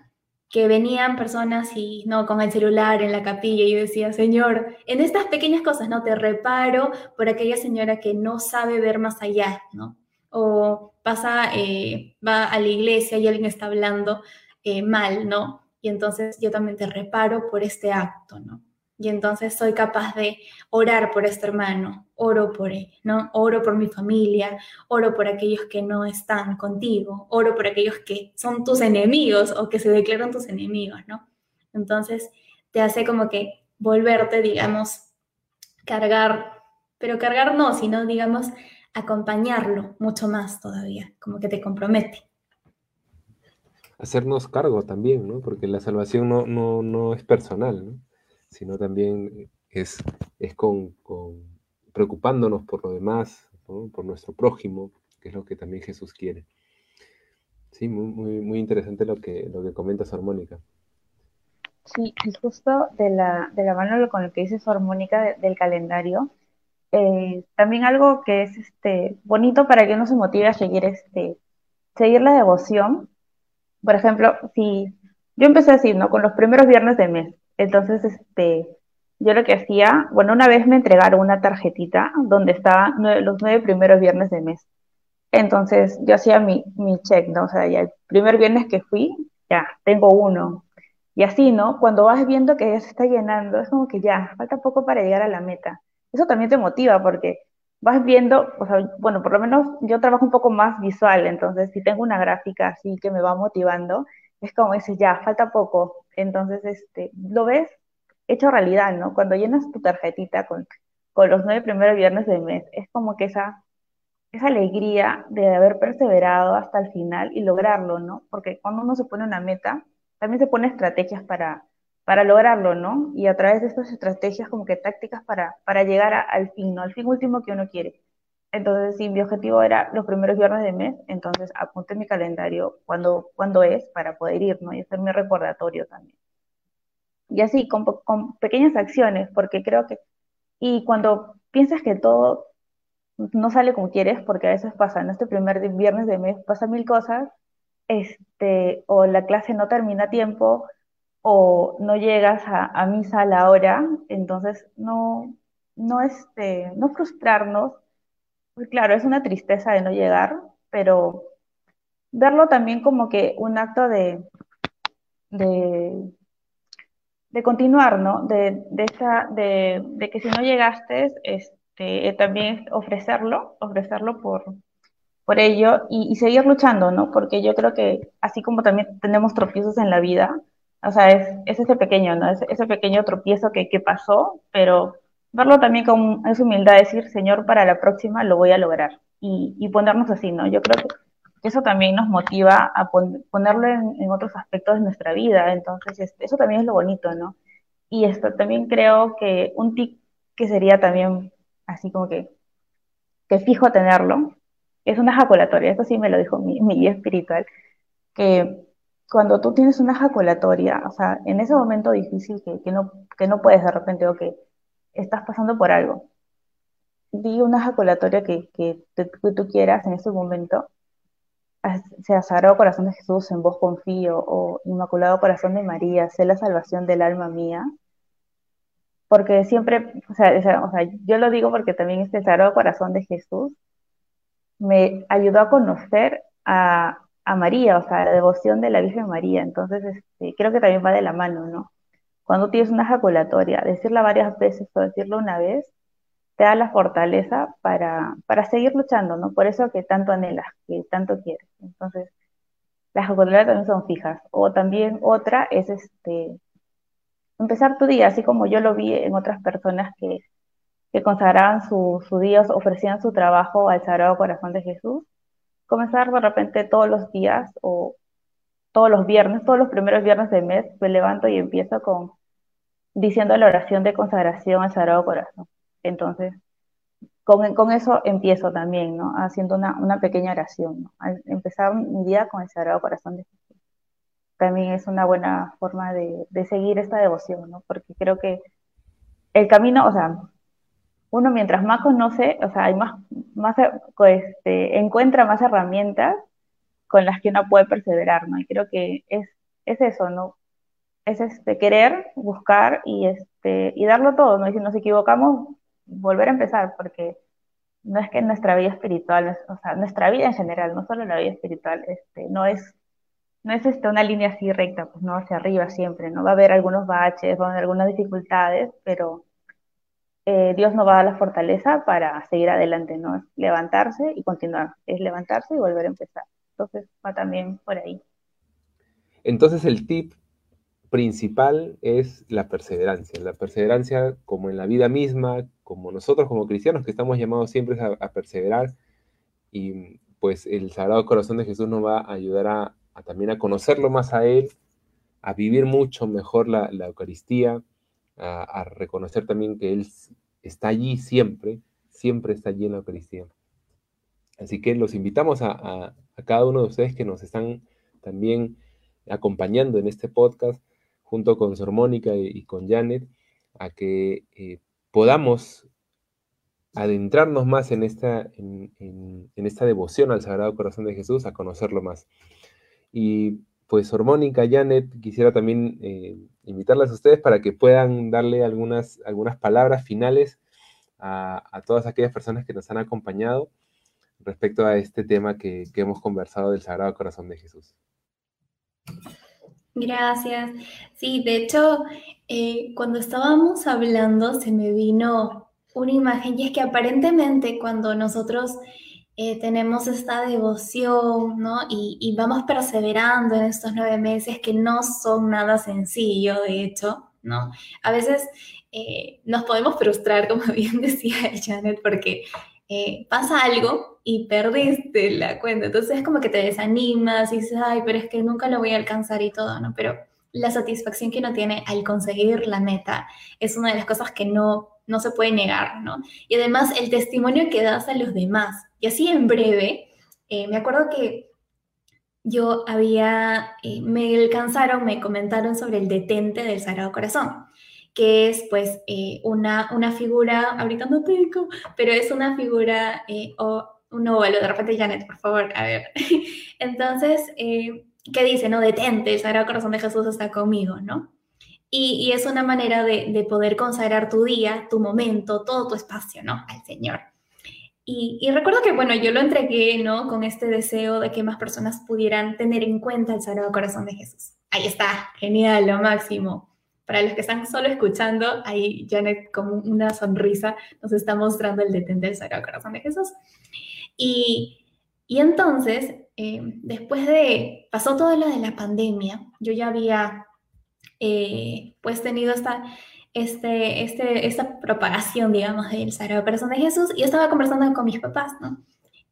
que venían personas y no con el celular en la capilla y yo decía, Señor, en estas pequeñas cosas no te reparo por aquella señora que no sabe ver más allá, ¿no? O pasa, eh, va a la iglesia y alguien está hablando eh, mal, ¿no? Y entonces yo también te reparo por este acto, ¿no? Y entonces soy capaz de orar por este hermano, oro por él, ¿no? Oro por mi familia, oro por aquellos que no están contigo, oro por aquellos que son tus enemigos o que se declaran tus enemigos, ¿no? Entonces te hace como que volverte, digamos, cargar, pero cargar no, sino, digamos, acompañarlo mucho más todavía, como que te compromete. Hacernos cargo también, ¿no? Porque la salvación no, no, no es personal, ¿no? Sino también es, es con, preocupándonos por lo demás, por nuestro prójimo, que es lo que también Jesús quiere. Sí, muy, muy, interesante lo que, lo que comenta su armónica. Sí, y justo de la, de la mano con lo que dice su armónica del calendario, eh, también algo que es este, bonito para que uno se motive a seguir, este, seguir la devoción. Por ejemplo, si yo empecé así, ¿no? Con los primeros viernes de mes. Entonces, este, yo lo que hacía, bueno, una vez me entregaron una tarjetita donde estaban los nueve primeros viernes de mes. Entonces, yo hacía mi, mi check, ¿no? O sea, ya el primer viernes que fui, ya, tengo uno. Y así, ¿no? Cuando vas viendo que ya se está llenando, es como que ya, falta poco para llegar a la meta. Eso también te motiva porque vas viendo, o sea, bueno, por lo menos yo trabajo un poco más visual, entonces si tengo una gráfica así que me va motivando, es como dices, ya, falta poco. Entonces, este, lo ves hecho realidad, ¿no? Cuando llenas tu tarjetita con, con los nueve primeros viernes del mes, es como que esa, esa alegría de haber perseverado hasta el final y lograrlo, ¿no? Porque cuando uno se pone una meta, también se pone estrategias para, para lograrlo, ¿no? Y a través de estas estrategias como que tácticas para, para llegar al fin, ¿no? Al fin último que uno quiere. Entonces, si mi objetivo era los primeros viernes de mes, entonces apunte mi calendario cuando, cuando es para poder ir, ¿no? Y hacer mi recordatorio también. Y así, con, con pequeñas acciones, porque creo que, y cuando piensas que todo no sale como quieres, porque a veces pasa, en este primer viernes de mes pasan mil cosas, este, o la clase no termina a tiempo, o no llegas a, a misa a la hora, entonces no, no, este, no frustrarnos, claro, es una tristeza de no llegar, pero verlo también como que un acto de, de, continuar, ¿no? De, de, de, que si no llegaste, este, también ofrecerlo, ofrecerlo por, por ello y, seguir luchando, ¿no? Porque yo creo que así como también tenemos tropiezos en la vida, o sea, es, ese pequeño, ¿no? Es, ese pequeño tropiezo que, que pasó, pero verlo también con esa humildad, decir, Señor, para la próxima lo voy a lograr y, ponernos así, ¿no? Yo creo que eso también nos motiva a ponerlo en, otros aspectos de nuestra vida, entonces este, eso también es lo bonito, ¿no? Y esto también creo que un tip que sería también así como que, que fijo tenerlo, es una ejaculatoria, esto sí me lo dijo mi, guía espiritual, que cuando tú tienes una ejaculatoria, o sea, en ese momento difícil que, que, no, que no puedes de repente o que estás pasando por algo. Di una ejaculatoria que, que, tú quieras en ese momento, sea Sagrado Corazón de Jesús, en vos confío, o Inmaculado Corazón de María, sé la salvación del alma mía. porque siempre, o sea, o sea, yo lo digo porque también este Sagrado Corazón de Jesús me ayudó a conocer a, a María, o sea, la devoción de la Virgen María. Entonces, este, creo que también va de la mano, ¿no? Cuando tienes una ejaculatoria, decirla varias veces o decirlo una vez, te da la fortaleza para, para seguir luchando, ¿no? Por eso que tanto anhelas, que tanto quieres. Entonces, las ejaculatorias también son fijas. O también otra es este empezar tu día, así como yo lo vi en otras personas que, que consagraban su, su día, ofrecían su trabajo al Sagrado Corazón de Jesús, comenzar de repente todos los días o todos los viernes, todos los primeros viernes del mes, me levanto y empiezo con diciendo la oración de consagración al Sagrado Corazón. Entonces, con, eso empiezo también, ¿no? Haciendo una, una pequeña oración, ¿no? Al empezar mi día con el Sagrado Corazón de Jesús. También es una buena forma de, de seguir esta devoción, ¿no? Porque creo que el camino, o sea, uno mientras más conoce, o sea, hay más, más este, encuentra más herramientas con las que uno puede perseverar, ¿no? Y creo que es, es eso, ¿no? Es este, querer, buscar y, este, y darlo todo, ¿no? Y si nos equivocamos, volver a empezar, porque no es que nuestra vida espiritual, o sea, nuestra vida en general, no solo la vida espiritual, este, no es, no es este, una línea así recta, pues no hacia arriba siempre, ¿no? Va a haber algunos baches, va a haber algunas dificultades, pero eh, Dios nos va a dar la fortaleza para seguir adelante, ¿no? Es levantarse y continuar, es levantarse y volver a empezar. Entonces va también por ahí. Entonces el tip principal es la perseverancia. La perseverancia como en la vida misma, como nosotros como cristianos que estamos llamados siempre a, perseverar y pues el Sagrado Corazón de Jesús nos va a ayudar a, también a conocerlo más a Él, a vivir mucho mejor la Eucaristía, a, reconocer también que Él está allí siempre, siempre está allí en la Eucaristía. Así que los invitamos a, cada uno de ustedes que nos están también acompañando en este podcast, junto con Sor Mónica y, con Janet, a que eh, podamos adentrarnos más en esta, en, esta devoción al Sagrado Corazón de Jesús, a conocerlo más. Y pues Sor Mónica, Janet, quisiera también eh, invitarlas a ustedes para que puedan darle algunas, algunas palabras finales a, todas aquellas personas que nos han acompañado respecto a este tema que, hemos conversado del Sagrado Corazón de Jesús. Gracias. Sí, de hecho, eh, cuando estábamos hablando se me vino una imagen y es que aparentemente cuando nosotros eh, tenemos esta devoción, ¿no? Y, vamos perseverando en estos nueve meses que no son nada sencillo, de hecho, ¿no? A veces eh, nos podemos frustrar, como bien decía Janet, porque eh, pasa algo y perdiste la cuenta. Entonces es como que te desanimas y dices, ay, pero es que nunca lo voy a alcanzar y todo, ¿no? Pero la satisfacción que uno tiene al conseguir la meta es una de las cosas que no, no se puede negar, ¿no? Y además el testimonio que das a los demás. Y así en breve, eh, me acuerdo que yo había, eh, me alcanzaron, me comentaron sobre el detente del Sagrado Corazón, que es pues eh, una, una figura, ahorita no tengo, pero es una figura o un óvalo, de repente Janet, por favor, a ver. Entonces, ¿qué dice? No, detente, el Sagrado Corazón de Jesús está conmigo, ¿no? Y, es una manera de, de, poder consagrar tu día, tu momento, todo tu espacio, ¿no? Al Señor. Y, recuerdo que, bueno, yo lo entregué, ¿no? Con este deseo de que más personas pudieran tener en cuenta el Sagrado Corazón de Jesús. Ahí está, genial, lo máximo. Para los que están solo escuchando, ahí Janet con una sonrisa nos está mostrando el detente del Sagrado Corazón de Jesús. Y, y entonces, eh, después de, pasó todo lo de la pandemia, yo ya había eh, pues tenido esta este, este, esta propagación, digamos, del Sagrado Corazón de Jesús, y yo estaba conversando con mis papás, ¿no?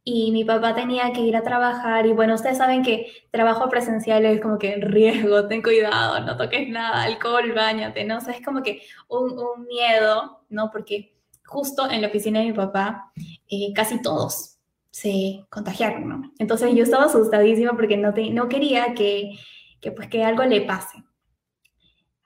Y mi papá tenía que ir a trabajar, y bueno, ustedes saben que trabajo presencial es como que riesgo, ten cuidado, no toques nada, alcohol, bañate, ¿no? O sea, es como que un, un miedo, ¿no? Porque justo en la oficina de mi papá, eh, casi todos se contagiaron, ¿no? Entonces yo estaba asustadísima porque no, te, no quería que, que, pues, que algo le pase.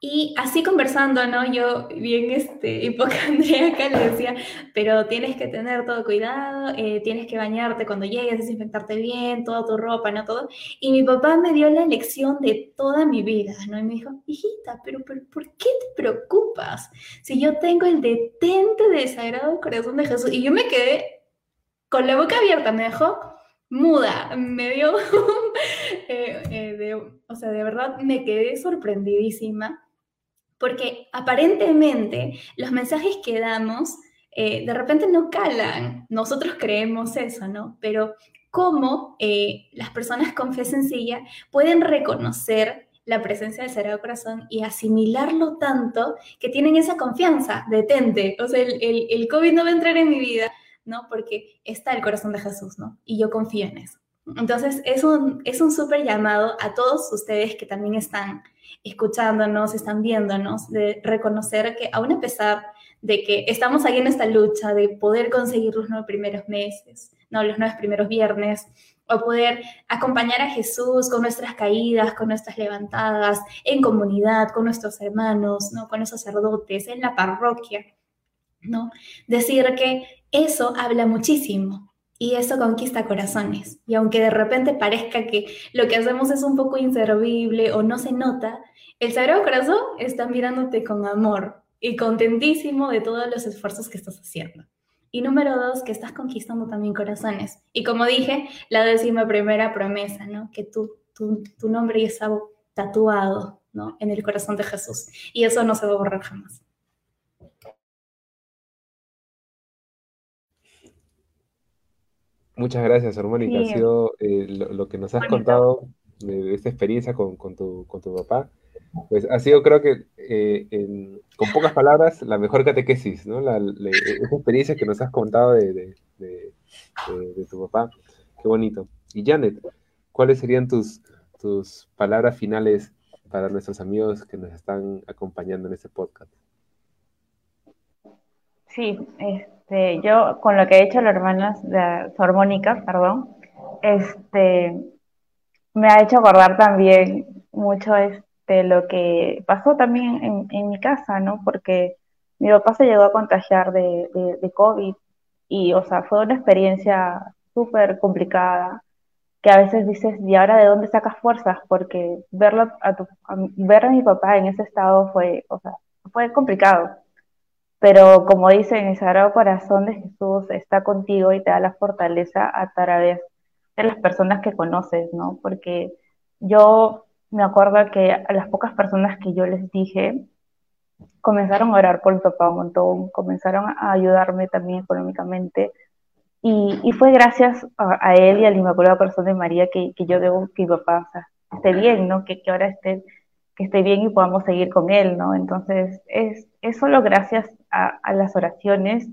Y así conversando, ¿no? Yo bien este, hipocondríaca le decía, pero tienes que tener todo cuidado, eh, tienes que bañarte cuando llegues, desinfectarte bien, toda tu ropa, ¿no? Todo. Y mi papá me dio la lección de toda mi vida, ¿no? Y me dijo, hijita, pero, pero ¿por qué te preocupas? Si yo tengo el detente del Sagrado Corazón de Jesús. Y yo me quedé con la boca abierta, me dejó muda, me dio, eh, eh, o sea, de verdad me quedé sorprendidísima porque aparentemente los mensajes que damos eh, de repente no calan. Nosotros creemos eso, ¿no? Pero cómo eh, las personas con fe sencilla pueden reconocer la presencia del Sagrado Corazón y asimilarlo tanto que tienen esa confianza, detente, o sea, el, COVID no va a entrar en mi vida, ¿no? Porque está el corazón de Jesús, ¿no? Y yo confío en eso. Entonces, es un es un súper llamado a todos ustedes que también están escuchándonos, están viéndonos, de reconocer que aún a pesar de que estamos ahí en esta lucha de poder conseguir los nueve primeros meses, no los nueve primeros viernes, o poder acompañar a Jesús con nuestras caídas, con nuestras levantadas, en comunidad, con nuestros hermanos, ¿no? con los sacerdotes, en la parroquia, ¿no? Decir que eso habla muchísimo, y eso conquista corazones. Y aunque de repente parezca que lo que hacemos es un poco inservible o no se nota, el Sagrado Corazón está mirándote con amor y contentísimo de todos los esfuerzos que estás haciendo. Y número dos, que estás conquistando también corazones. Y como dije, la décima primera promesa, ¿no? Que tú, tu, tu nombre está tatuado, ¿no? En el corazón de Jesús. Y eso no se va a borrar jamás. Muchas gracias, Armónica. Ha sido eh, lo, que nos has contado de, esta experiencia con, tu, papá. Pues ha sido, creo que, eh, con pocas palabras, la mejor catequesis, ¿no? La, esa experiencia que nos has contado de, tu papá. Qué bonito. Y Janet, ¿cuáles serían tus, tus palabras finales para nuestros amigos que nos están acompañando en este podcast? Sí, este, yo con lo que he hecho la hermana de su armónica, perdón, este, me ha hecho acordar también mucho este, lo que pasó también en, en mi casa, ¿no? Porque mi papá se llegó a contagiar de, de, COVID y, o sea, fue una experiencia súper complicada que a veces dices, ¿y ahora de dónde sacas fuerzas? Porque verlo a tu, ver a mi papá en ese estado fue, o sea, fue complicado. Pero como dicen, el Sagrado Corazón de Jesús está contigo y te da la fortaleza a través de las personas que conoces, ¿no? Porque yo me acuerdo que a las pocas personas que yo les dije, comenzaron a orar por mi papá un montón, comenzaron a ayudarme también económicamente. Y, fue gracias a, él y al Inmaculado Corazón de María que, yo veo que mi papá esté bien, ¿no? Que, que ahora esté, que esté bien y podamos seguir con él, ¿no? Entonces, es, es solo gracias a, las oraciones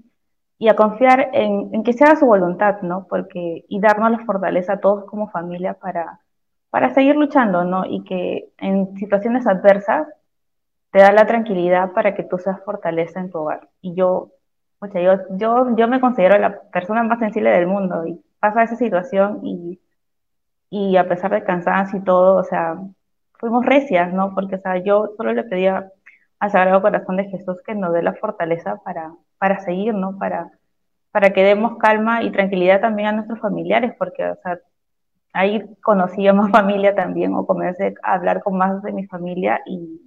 y a confiar en, que sea su voluntad, ¿no? Porque, y darnos la fortaleza a todos como familia para, para seguir luchando, ¿no? Y que en situaciones adversas te da la tranquilidad para que tú seas fortaleza en tu hogar. Y yo, o sea, yo, yo, yo me considero la persona más sensible del mundo y pasa esa situación y, y a pesar de cansancio y todo, o sea, fuimos recias, ¿no? Porque, o sea, yo solo le pedía al Sagrado Corazón de Jesús que nos dé la fortaleza para, para seguir, ¿no? Para, para que demos calma y tranquilidad también a nuestros familiares, porque, o sea, ahí conocí a más familia también, o comencé a hablar con más de mi familia y,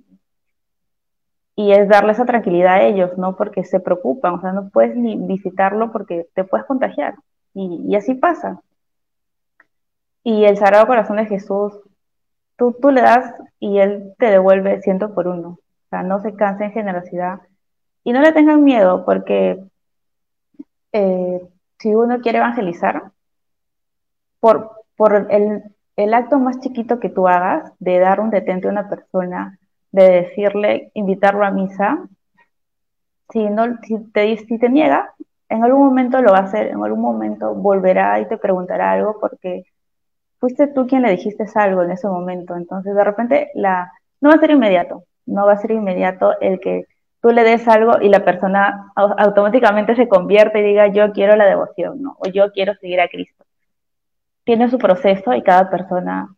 y es darle esa tranquilidad a ellos, ¿no? Porque se preocupan, o sea, no puedes ni visitarlo porque te puedes contagiar, y, y así pasa. Y el Sagrado Corazón de Jesús, tú, tú le das y Él te devuelve ciento por uno no se cansen en generosidad y no le tengan miedo porque eh, si uno quiere evangelizar, por, por el, el, acto más chiquito que tú hagas, de dar un detente a una persona, de decirle, invitarlo a misa, si, no, si, te, si te niega, en algún momento lo va a hacer, en algún momento volverá y te preguntará algo porque fuiste tú quien le dijiste algo en ese momento. Entonces, de repente, la, no va a ser inmediato, no va a ser inmediato el que tú le des algo y la persona automáticamente se convierte y diga yo quiero la devoción, ¿no? O yo quiero seguir a Cristo. Tiene su proceso y cada persona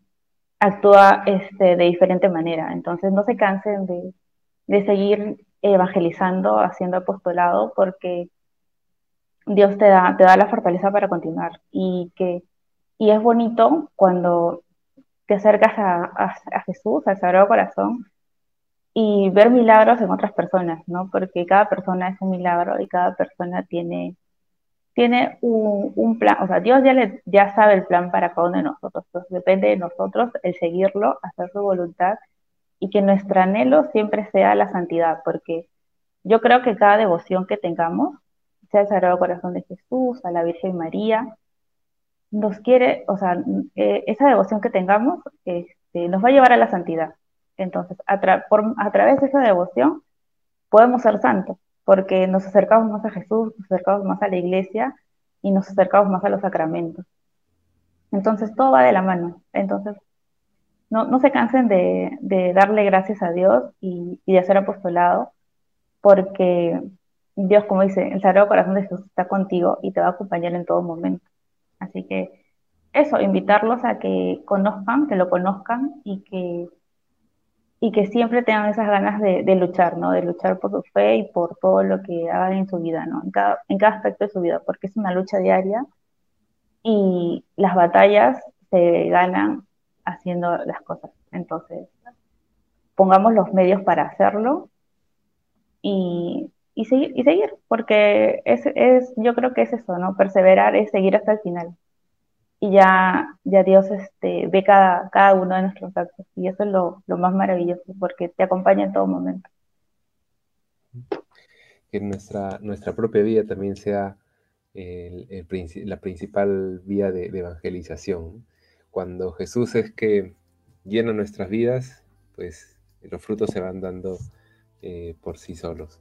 actúa este, de diferente manera. Entonces no se cansen de, de seguir evangelizando, haciendo apostolado, porque Dios te da, te da la fortaleza para continuar. Y, que, y es bonito cuando te acercas a, a, Jesús, al Sagrado Corazón, y ver milagros en otras personas, ¿no? Porque cada persona es un milagro y cada persona tiene, tiene un, plan, o sea, Dios ya, le, ya sabe el plan para cada uno de nosotros, entonces depende de nosotros el seguirlo, hacer su voluntad y que nuestro anhelo siempre sea la santidad, porque yo creo que cada devoción que tengamos, sea el Sagrado Corazón de Jesús, a la Virgen María, nos quiere, o sea, eh, esa devoción que tengamos este, nos va a llevar a la santidad. Entonces, a, a través de esa devoción podemos ser santos, porque nos acercamos más a Jesús, nos acercamos más a la iglesia y nos acercamos más a los sacramentos. Entonces, todo va de la mano. Entonces, no, se cansen de, darle gracias a Dios y, de hacer apostolado, porque Dios, como dice, el Sagrado Corazón de Jesús está contigo y te va a acompañar en todo momento. Así que eso, invitarlos a que conozcan, que lo conozcan y que, y que siempre tengan esas ganas de, luchar, ¿no? De luchar por su fe y por todo lo que hagan en su vida, ¿no? En cada, en cada aspecto de su vida, porque es una lucha diaria y las batallas se ganan haciendo las cosas. Entonces, pongamos los medios para hacerlo y, seguir, y seguir, porque es, es, yo creo que es eso, ¿no? Perseverar es seguir hasta el final. Y ya, ya Dios este, ve cada, cada uno de nuestros actos. Y eso es lo, más maravilloso, porque te acompaña en todo momento. Que nuestra, nuestra propia vida también sea la principal vía de evangelización cuando Jesús es que llena nuestras vidas, pues los frutos se van dando eh, por sí solos.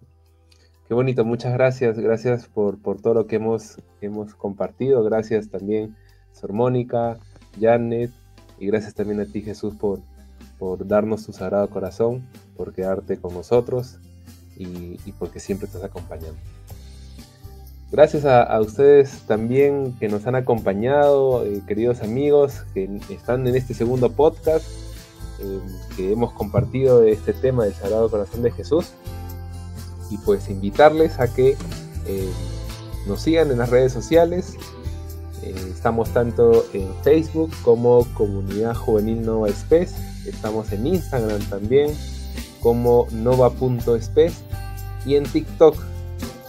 Qué bonito, muchas gracias, gracias por, por todo lo que hemos, hemos compartido, gracias también Sor Mónica, Janet, y gracias también a ti Jesús por, por darnos tu sagrado corazón, por quedarte con nosotros y, y porque siempre estás acompañando. Gracias a, ustedes también que nos han acompañado, eh, queridos amigos, que están en este segundo podcast, eh, que hemos compartido este tema del Sagrado Corazón de Jesús. Y pues invitarles a que eh, nos sigan en las redes sociales. Estamos tanto en Facebook como Comunidad Juvenil Nova Spes. Estamos en Instagram también como nova.spes y en TikTok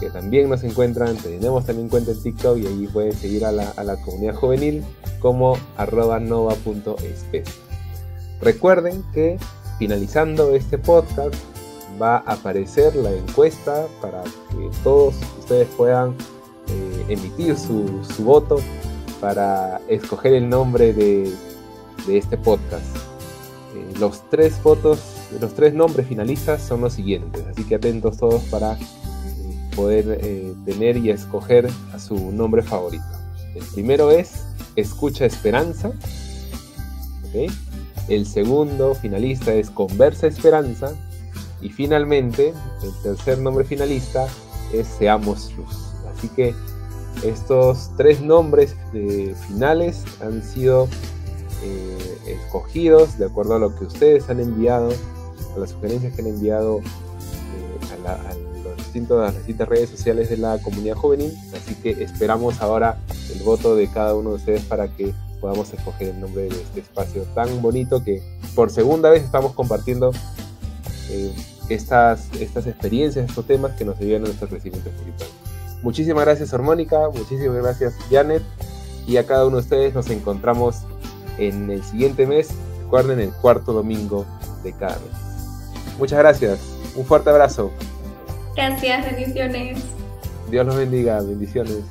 que también nos encuentran, tenemos también cuenta en TikTok y allí pueden seguir a la, comunidad juvenil como arroba nova.espe. Recuerden que finalizando este podcast va a aparecer la encuesta para que todos ustedes puedan eh, emitir su, voto para escoger el nombre de, este podcast. Eh, los tres votos, los tres nombres finalistas son los siguientes, así que atentos todos para poder eh, tener y escoger a su nombre favorito. El primero es Escucha Esperanza. El segundo finalista es Conversa Esperanza. Y finalmente, el tercer nombre finalista es Seamos Luz. Así que estos tres nombres eh, finales han sido eh, escogidos de acuerdo a lo que ustedes han enviado, a las sugerencias que han enviado a la, las distintas redes sociales de la comunidad juvenil, así que esperamos ahora el voto de cada uno de ustedes para que podamos escoger el nombre de este espacio tan bonito que por segunda vez estamos compartiendo eh, estas, estas experiencias, estos temas que nos ayudan a nuestro crecimiento espiritual. Muchísimas gracias, Hormónica, muchísimas gracias, Janet, y a cada uno de ustedes nos encontramos en el siguiente mes, recuerden, el cuarto domingo de cada mes. Muchas gracias, un fuerte abrazo. Gracias, bendiciones. Dios los bendiga, bendiciones.